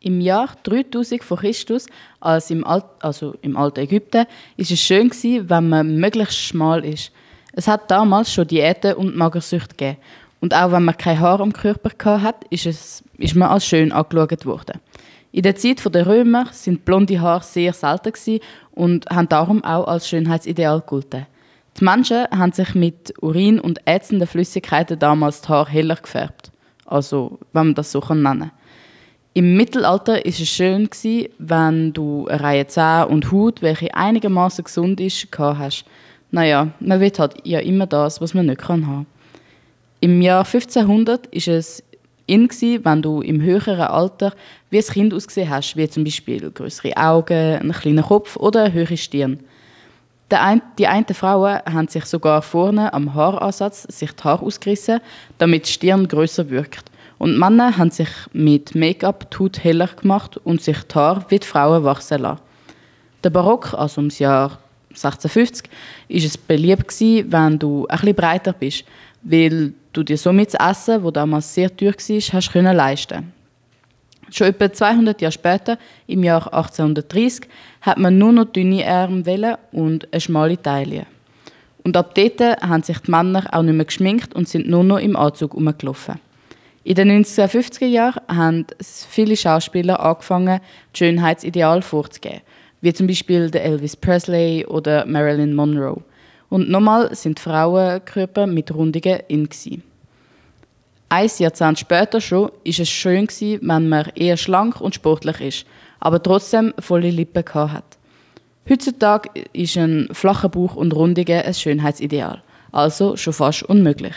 Im Jahr 3000 vor Christus, als im, Alt, also im alten Ägypten, ist es schön gewesen, wenn man möglichst schmal ist. Es hat damals schon Diäten und Magersucht gegeben. Und auch wenn man kein Haar am Körper hatte, ist, es, ist man als schön angeschaut worden. In der Zeit der Römer sind blonde Haare sehr selten und haben darum auch als Schönheitsideal gelten. Die Menschen haben sich mit Urin und ätzenden Flüssigkeiten damals die Haare heller gefärbt. Also, wenn man das so nennen kann. Im Mittelalter war es schön, wenn du eine Reihe Zähne und Haut, welche einigermaßen gesund ist, hast. Naja, man will halt ja immer das, was man nicht haben kann. Im Jahr 1500 war es in, wenn du im höheren Alter wie ein Kind ausgesehen hast, wie zum Beispiel größere Augen, einen kleinen Kopf oder eine höhere Stirn. Die einen Frauen haben sich sogar vorne am Haaransatz sich die Haare ausgerissen, damit die Stirn größer wirkt. Und Männer haben sich mit Make-up Haut heller gemacht und sich die Haare wie die Frauen wachsen lassen. Der Barock, also ums Jahr 1650, ist es beliebt gewesen, wenn du bisschen breiter bist, weil du dir somit das Essen, das damals sehr teuer war, hast können leisten. Schon etwa 200 Jahre später, im Jahr 1830, hat man nur noch dünne Ärmel und eine schmale Taille. Und ab dort haben sich die Männer auch nicht mehr geschminkt und sind nur noch im Anzug herumgelaufen. In den 1950er Jahren haben viele Schauspieler angefangen, die Schönheitsideal vorzugeben, wie zum Beispiel Elvis Presley oder Marilyn Monroe. Und nochmal sind Frauenkörper mit Rundungen in. Gewesen. Ein Jahrzehnt später schon ist es schön gewesen, wenn man eher schlank und sportlich ist, aber trotzdem volle Lippen hat. Heutzutage ist ein flacher Bauch und Rundungen ein Schönheitsideal, also schon fast unmöglich.